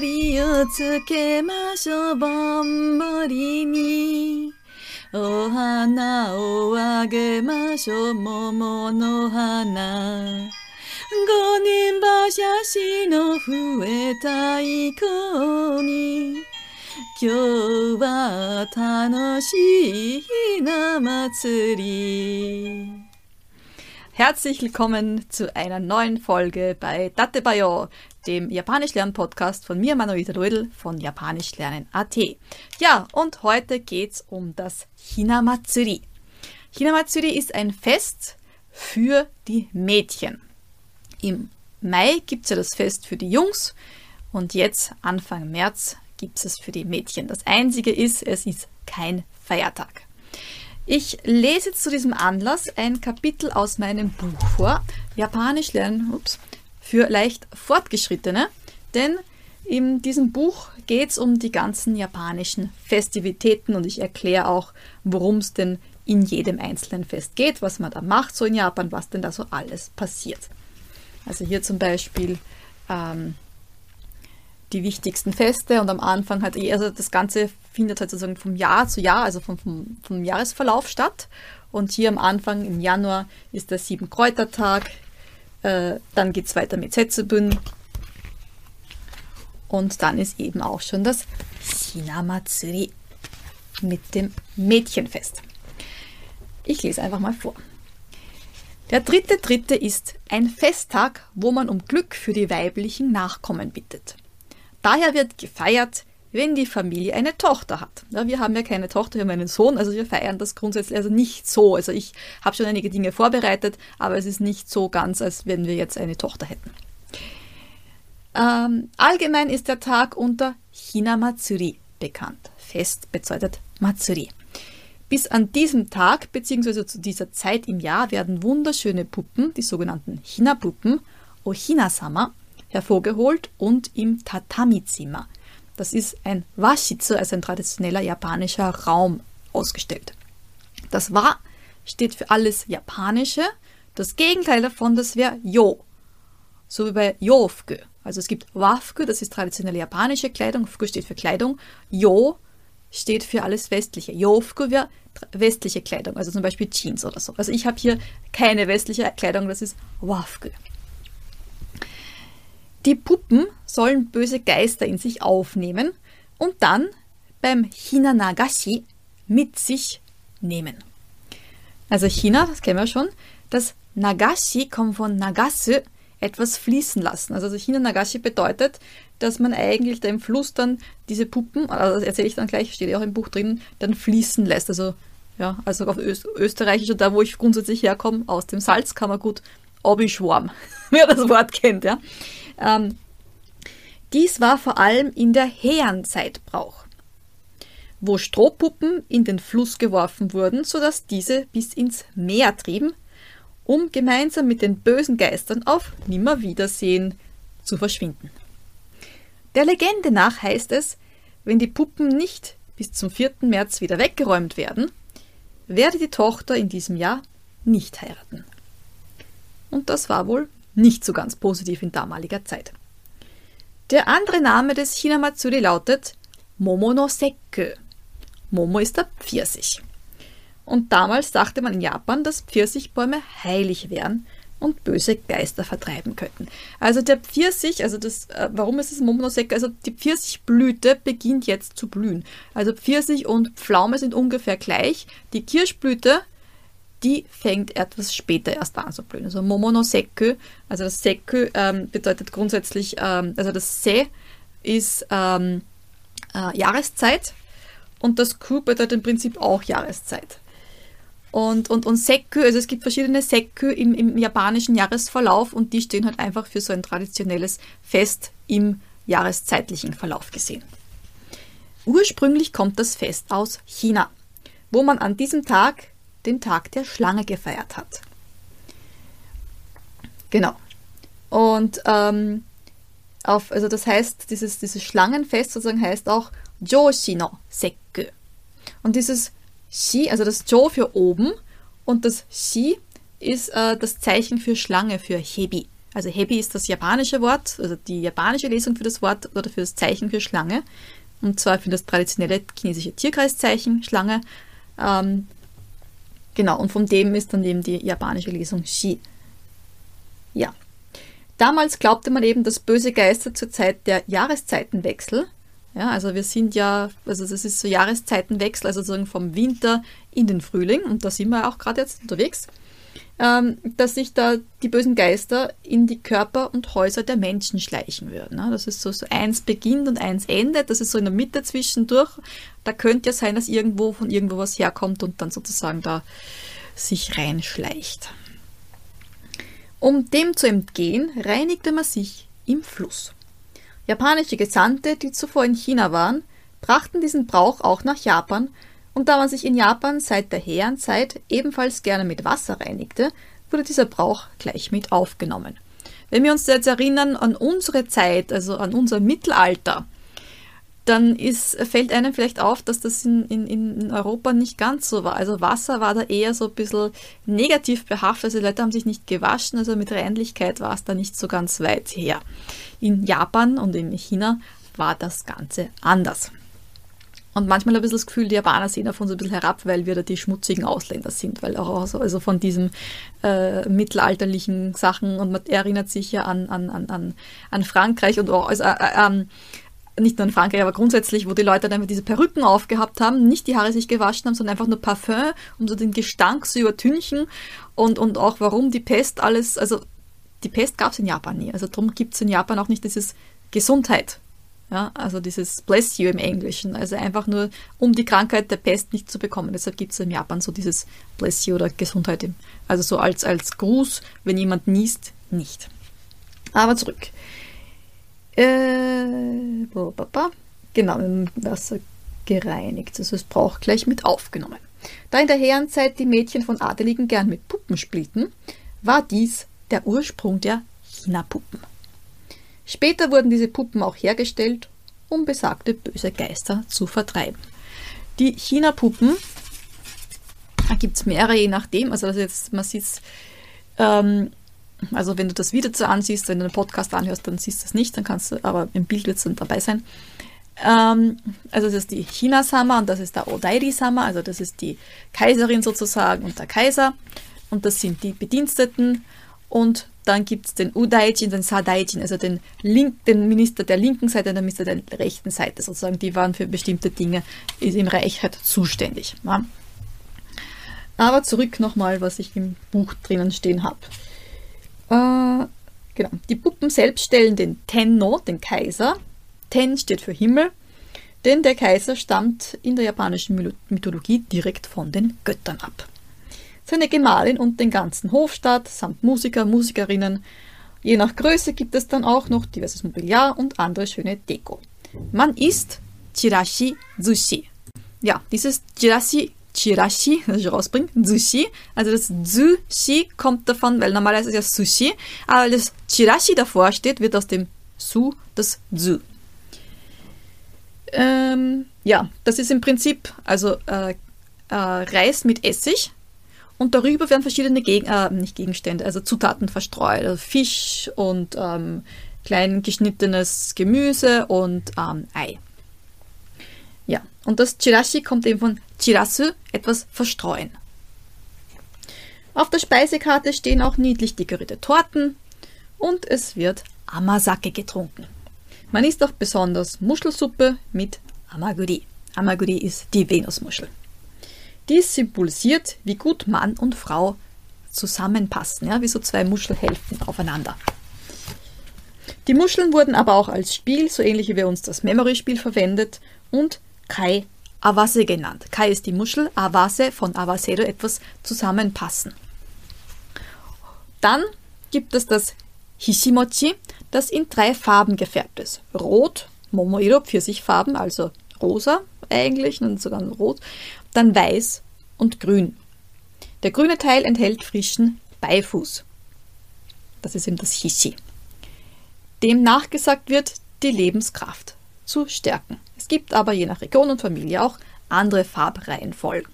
りをつけましょうぼんぼりに。お花をあげましょう桃の花。五人馬車しの増えたい子に。今日は楽しいひな祭り。Herzlich willkommen zu einer neuen Folge bei Date Bayo, dem Japanisch-Lernen-Podcast von mir, Manuela Rödel von Japanischlernen.at. Ja, und heute geht's um das Hinamatsuri. Hinamatsuri ist ein Fest für die Mädchen. Im Mai gibt's ja das Fest für die Jungs und jetzt, Anfang März, gibt's es für die Mädchen. Das Einzige ist, es ist kein Feiertag. Ich lese zu diesem Anlass ein Kapitel aus meinem Buch vor, Japanisch lernen ups, für leicht Fortgeschrittene, denn in diesem Buch geht es um die ganzen japanischen Festivitäten und ich erkläre auch, worum es denn in jedem einzelnen Fest geht, was man da macht, so in Japan, was denn da so alles passiert. Also hier zum Beispiel ähm, die wichtigsten Feste und am Anfang hat eh, also das Ganze findet halt sozusagen vom Jahr zu Jahr, also vom, vom, vom Jahresverlauf statt. Und hier am Anfang im Januar ist der Sieben-Kräutertag, äh, dann geht es weiter mit Setsubun und dann ist eben auch schon das Hinamatsuri mit dem Mädchenfest. Ich lese einfach mal vor. Der dritte dritte ist ein Festtag, wo man um Glück für die weiblichen Nachkommen bittet. Daher wird gefeiert, wenn die Familie eine Tochter hat. Ja, wir haben ja keine Tochter, wir haben einen Sohn, also wir feiern das grundsätzlich also nicht so. Also ich habe schon einige Dinge vorbereitet, aber es ist nicht so ganz, als wenn wir jetzt eine Tochter hätten. Ähm, allgemein ist der Tag unter Hinamatsuri bekannt. Fest bedeutet Matsuri. Bis an diesem Tag bzw. zu dieser Zeit im Jahr werden wunderschöne Puppen, die sogenannten Hina-Puppen, Ohina-sama, hervorgeholt und im Tatami-Zimmer. Das ist ein Washitsu, also ein traditioneller japanischer Raum, ausgestellt. Das Wa steht für alles Japanische. Das Gegenteil davon, das wäre Yo. So wie bei Yofku. Also es gibt Wafku, das ist traditionelle japanische Kleidung. Fuku steht für Kleidung. Yo steht für alles Westliche. Yofku wäre westliche Kleidung, also zum Beispiel Jeans oder so. Also ich habe hier keine westliche Kleidung, das ist Wafku. Die Puppen sollen böse Geister in sich aufnehmen und dann beim Hinanagashi mit sich nehmen. Also China, das kennen wir schon. Das Nagashi kommt von Nagasu, etwas fließen lassen. Also China Nagashi bedeutet, dass man eigentlich da im Fluss dann diese Puppen, also das erzähle ich dann gleich, steht ja auch im Buch drin, dann fließen lässt. Also ja, also auf Öst Österreichisch und da, wo ich grundsätzlich herkomme, aus dem Salz kann man gut Obischwarm, wer das Wort kennt, ja. Ähm, dies war vor allem in der Heian-Zeit Brauch, wo Strohpuppen in den Fluss geworfen wurden, sodass diese bis ins Meer trieben, um gemeinsam mit den bösen Geistern auf Nimmerwiedersehen zu verschwinden. Der Legende nach heißt es, wenn die Puppen nicht bis zum 4. März wieder weggeräumt werden, werde die Tochter in diesem Jahr nicht heiraten. Und das war wohl nicht so ganz positiv in damaliger Zeit. Der andere Name des Hinamatsuri lautet Momo no Sekku. Momo ist der Pfirsich. Und damals dachte man in Japan, dass Pfirsichbäume heilig wären und böse Geister vertreiben könnten. Also der Pfirsich, also das, äh, warum ist es Momonosecke? Also die Pfirsichblüte beginnt jetzt zu blühen. Also Pfirsich und Pflaume sind ungefähr gleich. Die Kirschblüte die fängt etwas später erst an zu blühen. Also Momonoseku, also das Seku ähm, bedeutet grundsätzlich, ähm, also das Se ist ähm, äh, Jahreszeit und das Ku bedeutet im Prinzip auch Jahreszeit. Und, und, und Seku, also es gibt verschiedene Seku im, im japanischen Jahresverlauf und die stehen halt einfach für so ein traditionelles Fest im jahreszeitlichen Verlauf gesehen. Ursprünglich kommt das Fest aus China, wo man an diesem Tag den Tag der Schlange gefeiert hat. Genau. Und ähm, auf, also das heißt, dieses, dieses Schlangenfest sozusagen heißt auch Joshi no Sekku. Und dieses Shi, also das Jo für oben und das Shi ist äh, das Zeichen für Schlange, für Hebi. Also Hebi ist das japanische Wort, also die japanische Lesung für das Wort oder für das Zeichen für Schlange. Und zwar für das traditionelle chinesische Tierkreiszeichen Schlange. Ähm, genau, und von dem ist dann eben die japanische Lesung Shi. Ja. Damals glaubte man eben, dass böse Geister zur Zeit der Jahreszeitenwechsel ja, also wir sind ja, also das ist so Jahreszeitenwechsel, also sozusagen vom Winter in den Frühling, und da sind wir auch gerade jetzt unterwegs, ähm, dass sich da die bösen Geister in die Körper und Häuser der Menschen schleichen würden. Ne? Das ist so, so eins beginnt und eins endet, das ist so in der Mitte zwischendurch. Da könnte ja sein, dass irgendwo von irgendwo was herkommt und dann sozusagen da sich reinschleicht. Um dem zu entgehen, reinigte man sich im Fluss. Japanische Gesandte, die zuvor in China waren, brachten diesen Brauch auch nach Japan, und da man sich in Japan seit der Herrenzeit ebenfalls gerne mit Wasser reinigte, wurde dieser Brauch gleich mit aufgenommen. Wenn wir uns jetzt erinnern an unsere Zeit, also an unser Mittelalter, dann ist, fällt einem vielleicht auf, dass das in, in, in Europa nicht ganz so war. Also Wasser war da eher so ein bisschen negativ behaftet. Also die Leute haben sich nicht gewaschen, also mit Reinlichkeit war es da nicht so ganz weit her. In Japan und in China war das Ganze anders. Und manchmal habe ich das Gefühl, die Japaner sehen auf uns ein bisschen herab, weil wir da die schmutzigen Ausländer sind, weil auch so, also von diesen äh, mittelalterlichen Sachen und man erinnert sich ja an, an, an, an Frankreich und also, äh, äh, nicht nur in Frankreich, aber grundsätzlich, wo die Leute dann einfach diese Perücken aufgehabt haben, nicht die Haare sich gewaschen haben, sondern einfach nur Parfum, um so den Gestank zu übertünchen und, und auch warum die Pest alles, also die Pest gab es in Japan nie. Also darum gibt es in Japan auch nicht dieses Gesundheit. Ja, also dieses Bless you im Englischen. Also einfach nur, um die Krankheit der Pest nicht zu bekommen. Deshalb gibt es in Japan so dieses Bless you oder Gesundheit. Im, also so als, als Gruß, wenn jemand niest, nicht. Aber zurück. Äh, genau, Wasser gereinigt. Also es braucht gleich mit aufgenommen. Da in der Herrenzeit die Mädchen von Adeligen gern mit Puppen spielten, war dies der Ursprung der China-Puppen. Später wurden diese Puppen auch hergestellt, um besagte böse Geister zu vertreiben. Die China-Puppen, da gibt es mehrere, je nachdem. Also, also jetzt, man sieht ähm, also wenn du das Video zu ansiehst, wenn du einen Podcast anhörst, dann siehst du es nicht, dann kannst du, aber im Bild wird es dann dabei sein. Ähm, also das ist die China-Sama und das ist der Odairi-Sama, also das ist die Kaiserin sozusagen und der Kaiser. Und das sind die Bediensteten und dann gibt es den Udaijin, den Sadaijin, also den, Link, den Minister der linken Seite und den Minister der rechten Seite sozusagen. Die waren für bestimmte Dinge im Reich halt zuständig. Ja. Aber zurück nochmal, was ich im Buch drinnen stehen habe. Äh, genau. Die Puppen selbst stellen den Tenno, den Kaiser. Ten steht für Himmel, denn der Kaiser stammt in der japanischen Mythologie direkt von den Göttern ab seine Gemahlin und den ganzen Hofstaat samt Musiker, Musikerinnen. Je nach Größe gibt es dann auch noch diverses Mobiliar und andere schöne Deko. Man isst Chirashi Sushi. Ja, dieses Chirashi, Chirashi, das ich rausbringe, Sushi, also das Sushi kommt davon, weil normalerweise ist ja Sushi, aber das Chirashi davor steht, wird aus dem Su das Zu. Ähm, ja, das ist im Prinzip also äh, äh, Reis mit Essig, und darüber werden verschiedene Geg äh, nicht Gegenstände, also Zutaten verstreut. Also Fisch und ähm, klein geschnittenes Gemüse und ähm, Ei. Ja, und das Chirashi kommt eben von Chirasu, etwas verstreuen. Auf der Speisekarte stehen auch niedlich dekorierte Torten und es wird Amasake getrunken. Man isst auch besonders Muschelsuppe mit Amaguri. Amaguri ist die Venusmuschel. Dies symbolisiert, wie gut Mann und Frau zusammenpassen, ja, wie so zwei Muschelhälften aufeinander. Die Muscheln wurden aber auch als Spiel, so ähnlich wie wir uns das Memory-Spiel verwendet, und Kai Awase genannt. Kai ist die Muschel, Awase von Awasero etwas zusammenpassen. Dann gibt es das Hishimochi, das in drei Farben gefärbt ist. Rot, Momoiro, Pfirsichfarben, also rosa eigentlich, und sogar rot dann weiß und grün. Der grüne Teil enthält frischen Beifuß. Das ist eben das Hishi. Dem nachgesagt wird, die Lebenskraft zu stärken. Es gibt aber je nach Region und Familie auch andere Farbreihenfolgen.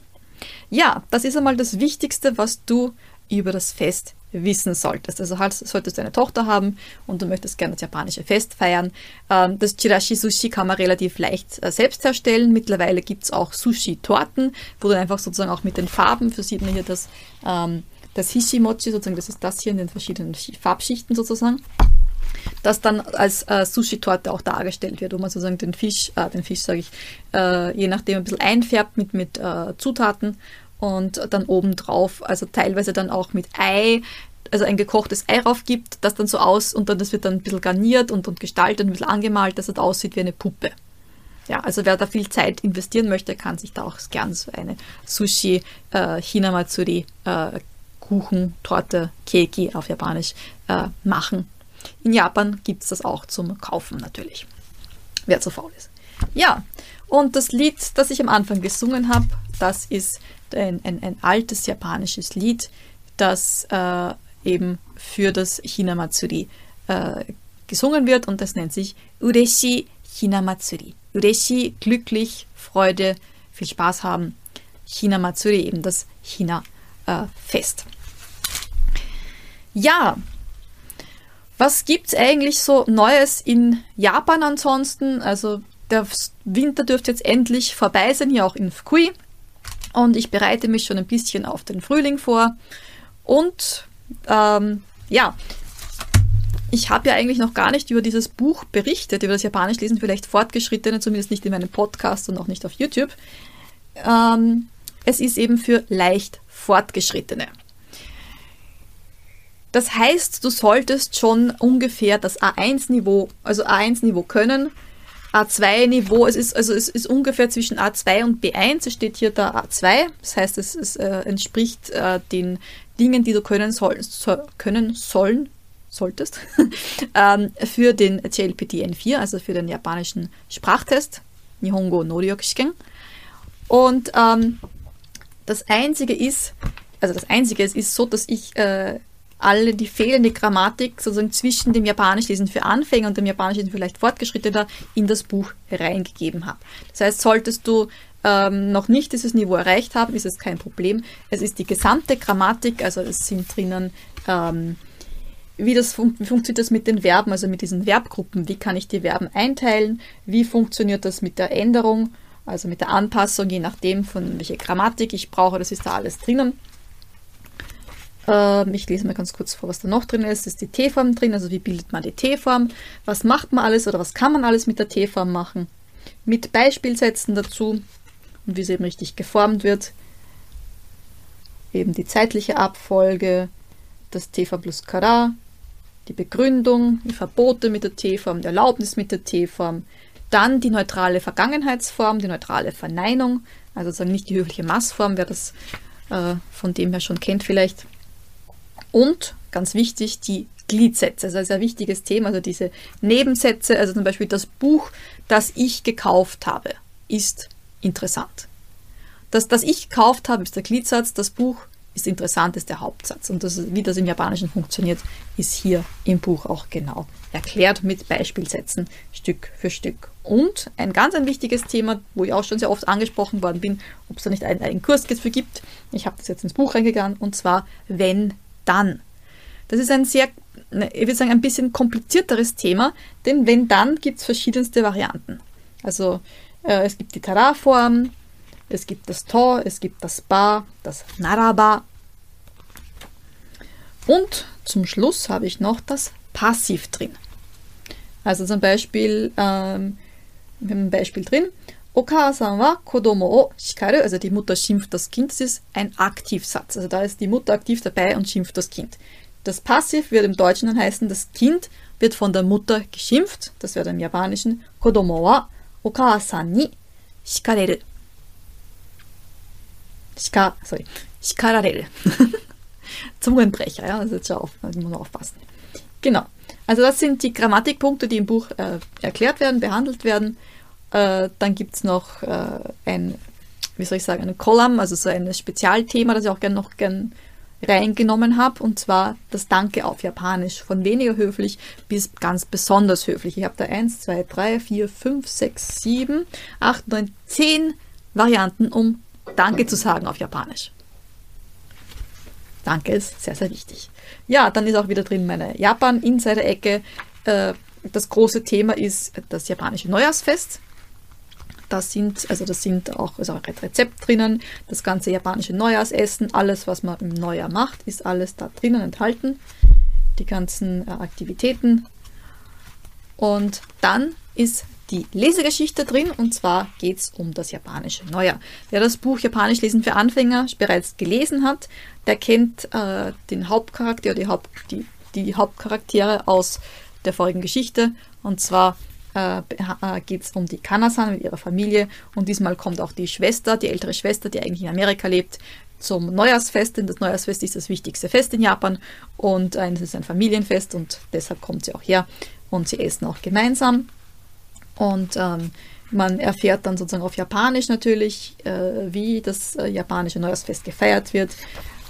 Ja, das ist einmal das Wichtigste, was du über das Fest wissen solltest. Also halt, solltest du eine Tochter haben und du möchtest gerne das japanische Fest feiern. Ähm, das Chirashi Sushi kann man relativ leicht äh, selbst herstellen. Mittlerweile gibt es auch Sushi-Torten, wo du einfach sozusagen auch mit den Farben, für sieht man hier das, ähm, das Hishimochi, sozusagen, das ist das hier in den verschiedenen Farbschichten sozusagen das dann als äh, Sushi-Torte auch dargestellt wird, wo man sozusagen den Fisch, äh, den Fisch sage ich, äh, je nachdem ein bisschen einfärbt mit, mit äh, Zutaten und dann obendrauf, also teilweise dann auch mit Ei, also ein gekochtes Ei rauf gibt, das dann so aus und dann das wird dann ein bisschen garniert und, und gestaltet, ein bisschen angemalt, dass es aussieht wie eine Puppe. Ja, also wer da viel Zeit investieren möchte, kann sich da auch gern so eine Sushi äh, Hinamatsuri äh, Kuchen, Torte, Keki auf Japanisch äh, machen. In Japan gibt es das auch zum Kaufen natürlich, wer zu faul ist. Ja, und das Lied, das ich am Anfang gesungen habe, das ist ein, ein, ein altes japanisches Lied, das äh, eben für das Hinamatsuri äh, gesungen wird und das nennt sich Ureshi Hinamatsuri. Ureshi, glücklich, Freude, viel Spaß haben. Hinamatsuri, eben das Hina-Fest. Äh, ja, was gibt es eigentlich so Neues in Japan ansonsten? Also der Winter dürfte jetzt endlich vorbei sein, hier auch in Fukui. Und ich bereite mich schon ein bisschen auf den Frühling vor. Und ähm, ja, ich habe ja eigentlich noch gar nicht über dieses Buch berichtet, über das Japanisch lesen, vielleicht Fortgeschrittene, zumindest nicht in meinem Podcast und auch nicht auf YouTube. Ähm, es ist eben für leicht Fortgeschrittene. Das heißt, du solltest schon ungefähr das A1-Niveau, also A1-Niveau können. A2-Niveau, es ist, also es ist ungefähr zwischen A2 und B1, es steht hier da A2, das heißt, es, es äh, entspricht äh, den Dingen, die du können, soll, so, können sollen, solltest, ähm, für den JLPT N4, also für den japanischen Sprachtest, Nihongo Noryokushiken. Und ähm, das Einzige ist, also das Einzige ist, ist so, dass ich äh, alle die fehlende Grammatik sozusagen zwischen dem Japanischlesen für Anfänger und dem Japanischlesen vielleicht Fortgeschrittener in das Buch reingegeben habe. Das heißt, solltest du ähm, noch nicht dieses Niveau erreicht haben, ist es kein Problem. Es ist die gesamte Grammatik, also es sind drinnen, ähm, wie, das fun wie funktioniert das mit den Verben, also mit diesen Verbgruppen, wie kann ich die Verben einteilen, wie funktioniert das mit der Änderung, also mit der Anpassung, je nachdem, von welcher Grammatik ich brauche, das ist da alles drinnen. Ähm, ich lese mal ganz kurz vor, was da noch drin ist. Ist die T-Form drin, also wie bildet man die T-Form, was macht man alles oder was kann man alles mit der T-Form machen, mit Beispielsätzen dazu und wie sie eben richtig geformt wird. Eben die zeitliche Abfolge, das T-Form plus Kara, die Begründung, die Verbote mit der T-Form, die Erlaubnis mit der T-Form, dann die neutrale Vergangenheitsform, die neutrale Verneinung, also sozusagen nicht die höfliche Massform, wer das äh, von dem her schon kennt vielleicht. Und ganz wichtig, die Gliedsätze, also ein sehr wichtiges Thema, also diese Nebensätze, also zum Beispiel das Buch, das ich gekauft habe, ist interessant. Das, das ich gekauft habe, ist der Gliedsatz, das Buch ist interessant, ist der Hauptsatz. Und das, wie das im Japanischen funktioniert, ist hier im Buch auch genau erklärt mit Beispielsätzen Stück für Stück. Und ein ganz ein wichtiges Thema, wo ich auch schon sehr oft angesprochen worden bin, ob es da nicht einen, einen Kurs dafür gibt. Ich habe das jetzt ins Buch reingegangen und zwar wenn dann. Das ist ein sehr, ne, ich würde sagen, ein bisschen komplizierteres Thema, denn wenn dann gibt es verschiedenste Varianten. Also äh, es gibt die Tara-Form, es gibt das To, es gibt das Ba, das Naraba. Und zum Schluss habe ich noch das Passiv drin. Also zum Beispiel, ähm, wir haben ein Beispiel drin. Okasan wa kodomo o shikaru, also die Mutter schimpft das Kind, das ist ein Aktivsatz. Also da ist die Mutter aktiv dabei und schimpft das Kind. Das Passiv wird im Deutschen dann heißen, das Kind wird von der Mutter geschimpft, das wäre im Japanischen kodomo wa okasan ni shikareru. Shika, sorry, shikarareru. Zungenbrecher, ja, also jetzt schon auf, da muss man aufpassen. Genau. Also das sind die Grammatikpunkte, die im Buch äh, erklärt werden, behandelt werden. Äh, dann gibt es noch äh, ein, wie soll ich sagen, ein Column, also so ein Spezialthema, das ich auch gerne noch gern reingenommen habe, und zwar das Danke auf Japanisch, von weniger höflich bis ganz besonders höflich. Ich habe da 1, 2, 3, 4, 5, 6, 7, 8, 9, 10 Varianten, um Danke zu sagen auf Japanisch. Danke, ist sehr, sehr wichtig. Ja, dann ist auch wieder drin meine Japan-Insider-Ecke. Äh, das große Thema ist das japanische Neujahrsfest. Das sind, also das sind auch, ist auch ein Rezept drinnen. Das ganze japanische Neujahrsessen, alles, was man im Neujahr macht, ist alles da drinnen enthalten. Die ganzen äh, Aktivitäten. Und dann ist die Lesegeschichte drin und zwar geht es um das japanische Neujahr. Wer das Buch Japanisch lesen für Anfänger bereits gelesen hat, der kennt äh, den Hauptcharakter die, Haupt, die, die Hauptcharaktere aus der vorigen Geschichte und zwar äh, äh geht es um die Kanasan mit ihrer Familie. Und diesmal kommt auch die Schwester, die ältere Schwester, die eigentlich in Amerika lebt, zum Neujahrsfest, denn das Neujahrsfest ist das wichtigste Fest in Japan. Und äh, es ist ein Familienfest und deshalb kommt sie auch her. Und sie essen auch gemeinsam. Und ähm, man erfährt dann sozusagen auf Japanisch natürlich, äh, wie das äh, japanische Neujahrsfest gefeiert wird,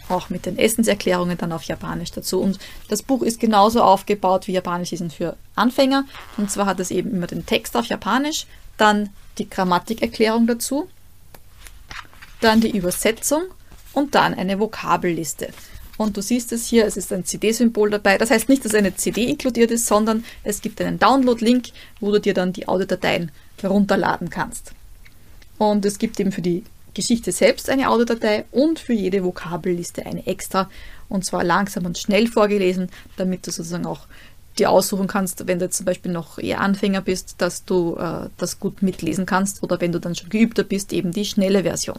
auch mit den Essenserklärungen dann auf Japanisch dazu. Und das Buch ist genauso aufgebaut wie Japanisch ist für Anfänger. Und zwar hat es eben immer den Text auf Japanisch, dann die Grammatikerklärung dazu, dann die Übersetzung und dann eine Vokabelliste. Und du siehst es hier, es ist ein CD-Symbol dabei. Das heißt nicht, dass eine CD inkludiert ist, sondern es gibt einen Download-Link, wo du dir dann die Audiodateien herunterladen kannst. Und es gibt eben für die Geschichte selbst eine Audiodatei und für jede Vokabelliste eine extra. Und zwar langsam und schnell vorgelesen, damit du sozusagen auch dir aussuchen kannst, wenn du jetzt zum Beispiel noch eher Anfänger bist, dass du äh, das gut mitlesen kannst oder wenn du dann schon geübter bist, eben die schnelle Version.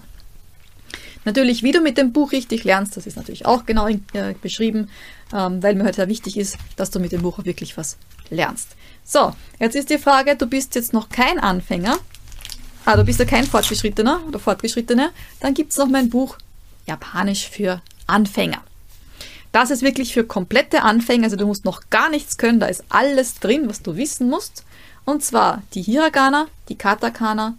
Natürlich, wie du mit dem Buch richtig lernst, das ist natürlich auch genau äh, beschrieben, ähm, weil mir halt sehr wichtig ist, dass du mit dem Buch auch wirklich was lernst. So, jetzt ist die Frage, du bist jetzt noch kein Anfänger, ah, du bist ja kein Fortgeschrittener oder Fortgeschrittener, dann gibt es noch mein Buch Japanisch für Anfänger. Das ist wirklich für komplette Anfänger, also du musst noch gar nichts können, da ist alles drin, was du wissen musst. Und zwar die Hiragana, die Katakana,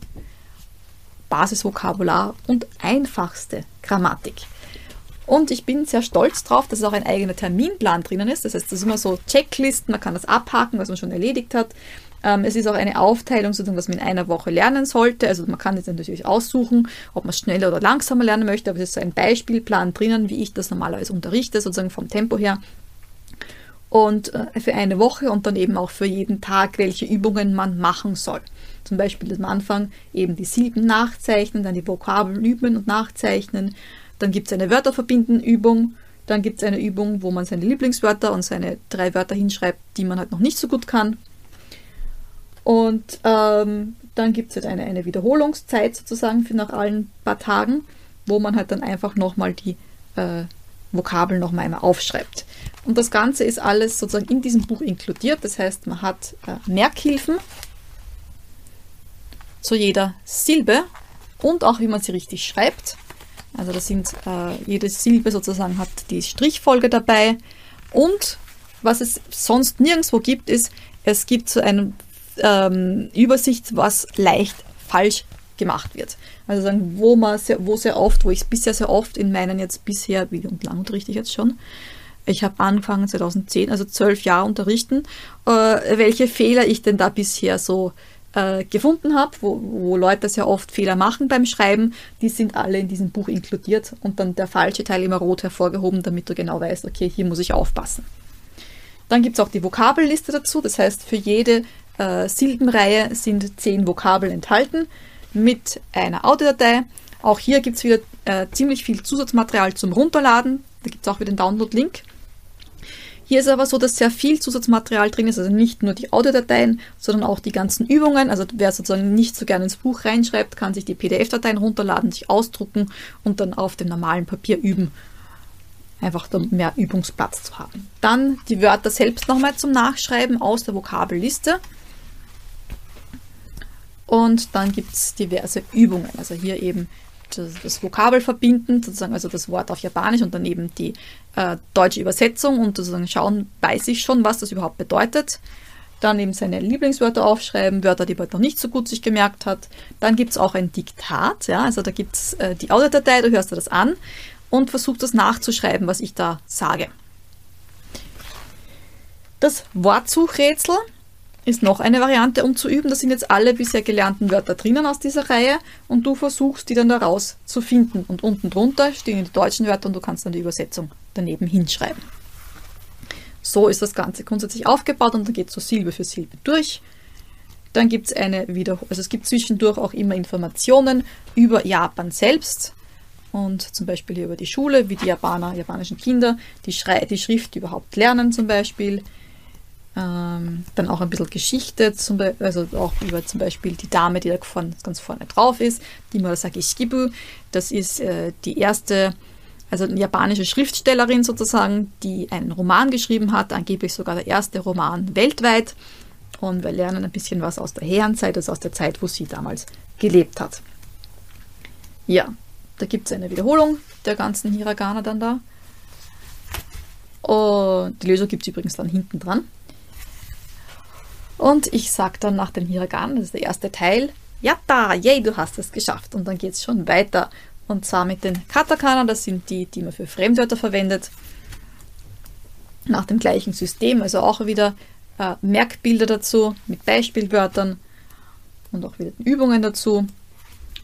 Basisvokabular und einfachste Grammatik. Und ich bin sehr stolz drauf, dass auch ein eigener Terminplan drinnen ist. Das heißt, das ist immer so Checklisten, man kann das abhaken, was man schon erledigt hat. Ähm, es ist auch eine Aufteilung, sozusagen, was man in einer Woche lernen sollte. Also man kann jetzt natürlich aussuchen, ob man schneller oder langsamer lernen möchte, aber es ist so ein Beispielplan drinnen, wie ich das normalerweise unterrichte, sozusagen vom Tempo her. Und äh, für eine Woche und dann eben auch für jeden Tag, welche Übungen man machen soll. Zum Beispiel am Anfang eben die Silben nachzeichnen, dann die Vokabeln üben und nachzeichnen. Dann gibt es eine Wörterverbinden-Übung. Dann gibt es eine Übung, wo man seine Lieblingswörter und seine drei Wörter hinschreibt, die man halt noch nicht so gut kann. Und ähm, dann gibt es halt eine, eine Wiederholungszeit sozusagen für nach allen paar Tagen, wo man halt dann einfach nochmal die äh, Vokabeln nochmal einmal aufschreibt. Und das Ganze ist alles sozusagen in diesem Buch inkludiert. Das heißt, man hat äh, Merkhilfen, zu jeder Silbe und auch wie man sie richtig schreibt. Also das sind äh, jede Silbe sozusagen hat die Strichfolge dabei und was es sonst nirgendwo gibt, ist, es gibt so eine ähm, Übersicht, was leicht falsch gemacht wird. Also sagen, wo man sehr, wo sehr oft, wo ich bisher sehr oft in meinen jetzt bisher, wie und lang unterrichte ich jetzt schon, ich habe angefangen 2010, also zwölf Jahre unterrichten, äh, welche Fehler ich denn da bisher so äh, gefunden habe, wo, wo Leute sehr oft Fehler machen beim Schreiben, die sind alle in diesem Buch inkludiert und dann der falsche Teil immer rot hervorgehoben, damit du genau weißt, okay, hier muss ich aufpassen. Dann gibt es auch die Vokabelliste dazu, das heißt, für jede äh, Silbenreihe sind zehn Vokabeln enthalten mit einer Audiodatei. Auch hier gibt es wieder äh, ziemlich viel Zusatzmaterial zum Runterladen. Da gibt es auch wieder den Download-Link. Hier ist aber so, dass sehr viel Zusatzmaterial drin ist, also nicht nur die Audiodateien, sondern auch die ganzen Übungen. Also wer sozusagen nicht so gerne ins Buch reinschreibt, kann sich die PDF-Dateien runterladen, sich ausdrucken und dann auf dem normalen Papier üben. Einfach um mehr Übungsplatz zu haben. Dann die Wörter selbst nochmal zum Nachschreiben aus der Vokabelliste. Und dann gibt es diverse Übungen. Also hier eben das, das Vokabel verbinden, sozusagen also das Wort auf Japanisch und dann eben die äh, deutsche Übersetzung und sozusagen schauen, weiß ich schon, was das überhaupt bedeutet. Dann eben seine Lieblingswörter aufschreiben, Wörter, die man noch nicht so gut sich gemerkt hat. Dann gibt es auch ein Diktat, ja, also da gibt es äh, die Audiodatei, du hörst dir das an und versuchst das nachzuschreiben, was ich da sage. Das Wortsuchrätsel ist noch eine Variante, um zu üben. Da sind jetzt alle bisher gelernten Wörter drinnen aus dieser Reihe und du versuchst, die dann daraus zu finden. Und unten drunter stehen die deutschen Wörter und du kannst dann die Übersetzung daneben hinschreiben. So ist das Ganze grundsätzlich aufgebaut und dann geht es so Silbe für Silbe durch. Dann gibt es eine Wiederholung, also es gibt zwischendurch auch immer Informationen über Japan selbst und zum Beispiel hier über die Schule, wie die Japaner, japanischen Kinder die, Schrei die Schrift überhaupt lernen zum Beispiel. Ähm, dann auch ein bisschen Geschichte, zum also auch über zum Beispiel die Dame, die da vorne, ganz vorne drauf ist, die Murasaki Shikibu. Das ist äh, die erste, also eine japanische Schriftstellerin sozusagen, die einen Roman geschrieben hat, angeblich sogar der erste Roman weltweit. Und wir lernen ein bisschen was aus der Herrenzeit, also aus der Zeit, wo sie damals gelebt hat. Ja, da gibt es eine Wiederholung der ganzen Hiragana dann da. Und die Lösung gibt es übrigens dann hinten dran. Und ich sage dann nach dem Hiragana, das ist der erste Teil, Yatta, yay, du hast es geschafft. Und dann geht es schon weiter. Und zwar mit den Katakana, das sind die, die man für Fremdwörter verwendet. Nach dem gleichen System, also auch wieder äh, Merkbilder dazu mit Beispielwörtern und auch wieder Übungen dazu.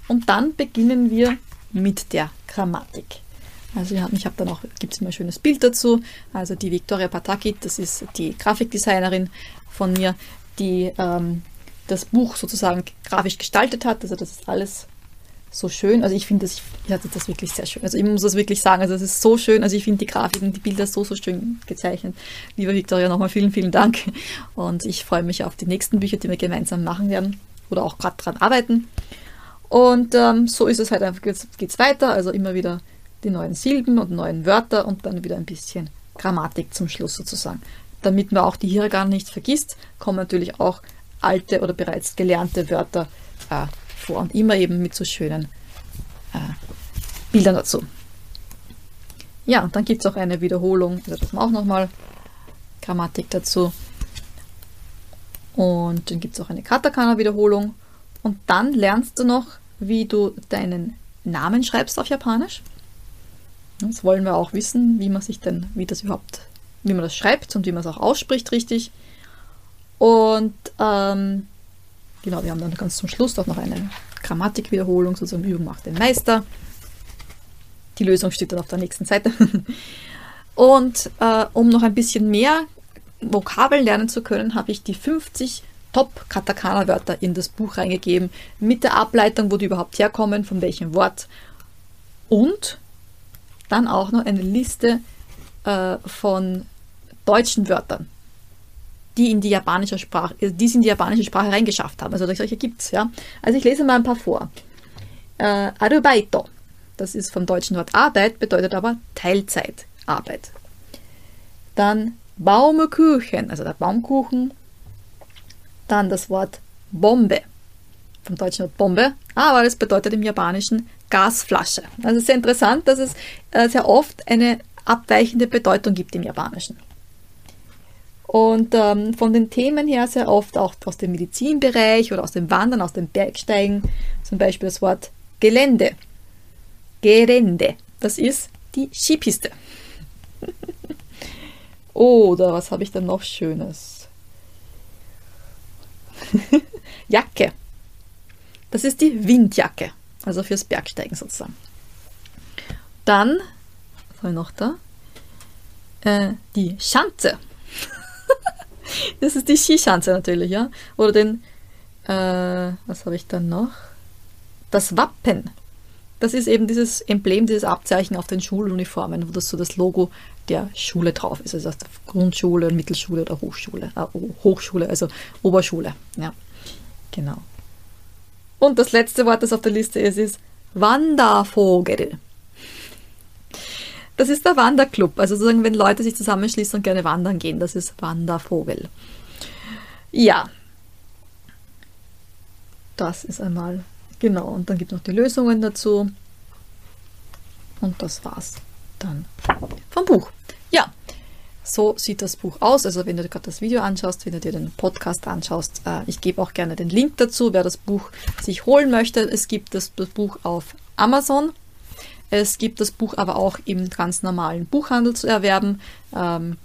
Und dann beginnen wir mit der Grammatik. Also ich habe dann auch, gibt es immer ein schönes Bild dazu. Also die Victoria Pataki, das ist die Grafikdesignerin von mir, die ähm, das Buch sozusagen grafisch gestaltet hat. Also das ist alles so schön. Also ich finde das, ich hatte das wirklich sehr schön. Also ich muss das wirklich sagen. Also es ist so schön. Also ich finde die Grafiken, die Bilder so, so schön gezeichnet. Lieber Victoria, nochmal vielen, vielen Dank. Und ich freue mich auf die nächsten Bücher, die wir gemeinsam machen werden oder auch gerade dran arbeiten. Und ähm, so ist es halt einfach, jetzt geht es weiter. Also immer wieder die neuen Silben und neuen Wörter und dann wieder ein bisschen Grammatik zum Schluss sozusagen damit man auch die Hiragana nicht vergisst, kommen natürlich auch alte oder bereits gelernte Wörter äh, vor und immer eben mit so schönen äh, Bildern dazu. Ja, und dann gibt es auch eine Wiederholung, also das auch nochmal Grammatik dazu. Und dann gibt es auch eine Katakana-Wiederholung. Und dann lernst du noch, wie du deinen Namen schreibst auf Japanisch. Das wollen wir auch wissen, wie man sich denn, wie das überhaupt wie man das schreibt und wie man es auch ausspricht richtig. Und ähm, genau, wir haben dann ganz zum Schluss auch noch eine Grammatikwiederholung, sozusagen Übung macht den Meister. Die Lösung steht dann auf der nächsten Seite. Und äh, um noch ein bisschen mehr Vokabeln lernen zu können, habe ich die 50 Top-Katakana-Wörter in das Buch reingegeben, mit der Ableitung, wo die überhaupt herkommen, von welchem Wort. Und dann auch noch eine Liste äh, von deutschen Wörtern, die in die japanische Sprache, äh, die es in die japanische Sprache reingeschafft haben. Also solche gibt es, ja. Also ich lese mal ein paar vor. Äh, Arubaito, das ist vom deutschen Wort Arbeit, bedeutet aber Teilzeitarbeit. Dann Baumkuchen, also der Baumkuchen. Dann das Wort Bombe, vom deutschen Wort Bombe, aber das bedeutet im Japanischen Gasflasche. Also sehr interessant, dass es äh, sehr oft eine abweichende Bedeutung gibt im Japanischen. Und ähm, von den Themen her sehr oft auch aus dem Medizinbereich oder aus dem Wandern, aus dem Bergsteigen, zum Beispiel das Wort Gelände. Gerende, das ist die Skipiste. oder was habe ich dann noch Schönes? Jacke. Das ist die Windjacke, also fürs Bergsteigen sozusagen. Dann habe ich noch da? Äh, die Schanze. das ist die Skischanze natürlich, ja. Oder den, äh, was habe ich dann noch? Das Wappen. Das ist eben dieses Emblem, dieses Abzeichen auf den Schuluniformen, wo das so das Logo der Schule drauf ist. Also aus der Grundschule, Mittelschule oder Hochschule. Äh, Hochschule, also Oberschule. Ja, genau. Und das letzte Wort, das auf der Liste ist, ist Wandervogel. Das ist der Wanderclub. Also sozusagen, wenn Leute sich zusammenschließen und gerne wandern gehen, das ist Wandervogel. Ja. Das ist einmal genau. Und dann gibt es noch die Lösungen dazu. Und das war's dann vom Buch. Ja, so sieht das Buch aus. Also wenn du gerade das Video anschaust, wenn du dir den Podcast anschaust, äh, ich gebe auch gerne den Link dazu, wer das Buch sich holen möchte. Es gibt das, das Buch auf Amazon. Es gibt das Buch aber auch im ganz normalen Buchhandel zu erwerben. Ähm,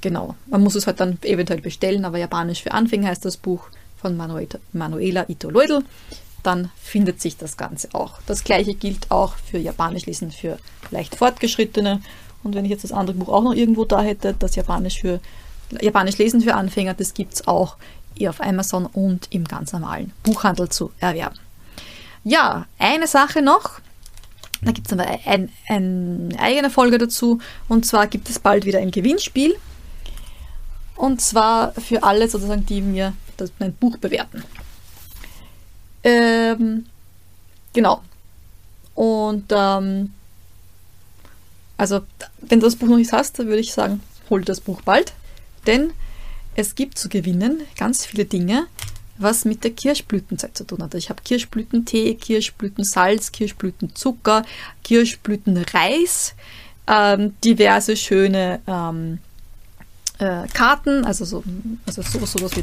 genau. Man muss es halt dann eventuell bestellen, aber Japanisch für Anfänger heißt das Buch von Manuela Ito Leudel. Dann findet sich das Ganze auch. Das gleiche gilt auch für Japanisch lesen für leicht Fortgeschrittene. Und wenn ich jetzt das andere Buch auch noch irgendwo da hätte, das Japanisch für Japanisch lesen für Anfänger, das gibt es auch auf Amazon und im ganz normalen Buchhandel zu erwerben. Ja, eine Sache noch. Da gibt es aber ein, ein, eine eigene Folge dazu. Und zwar gibt es bald wieder ein Gewinnspiel. Und zwar für alle sozusagen, die mir das, mein Buch bewerten. Ähm, genau. Und ähm, also, wenn du das Buch noch nicht hast, dann würde ich sagen, hol dir das Buch bald. Denn es gibt zu gewinnen ganz viele Dinge, was mit der Kirschblütenzeit zu tun hat. Ich habe Kirschblütentee, Kirschblütensalz, Kirschblütenzucker, Kirschblütenreis, ähm, diverse schöne ähm, äh, Karten, also, so, also sowas, sowas, wie,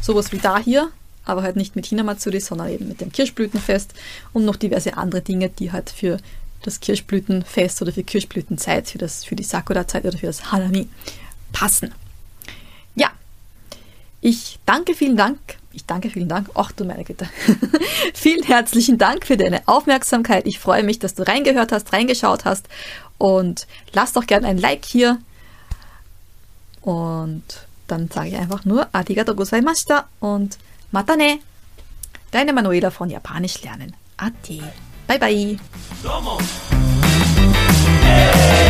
sowas wie da hier, aber halt nicht mit Hinamatsuri, sondern eben mit dem Kirschblütenfest und noch diverse andere Dinge, die halt für das Kirschblütenfest oder für Kirschblütenzeit, für, das, für die Sakura-Zeit oder für das Hanami passen. Ich danke, vielen Dank. Ich danke, vielen Dank. Ach du meine Güte. vielen herzlichen Dank für deine Aufmerksamkeit. Ich freue mich, dass du reingehört hast, reingeschaut hast. Und lass doch gerne ein Like hier. Und dann sage ich einfach nur Arigato gozaimashita und Mata ne. Deine Manuela von Japanisch lernen. Ade. Bye bye. Hey.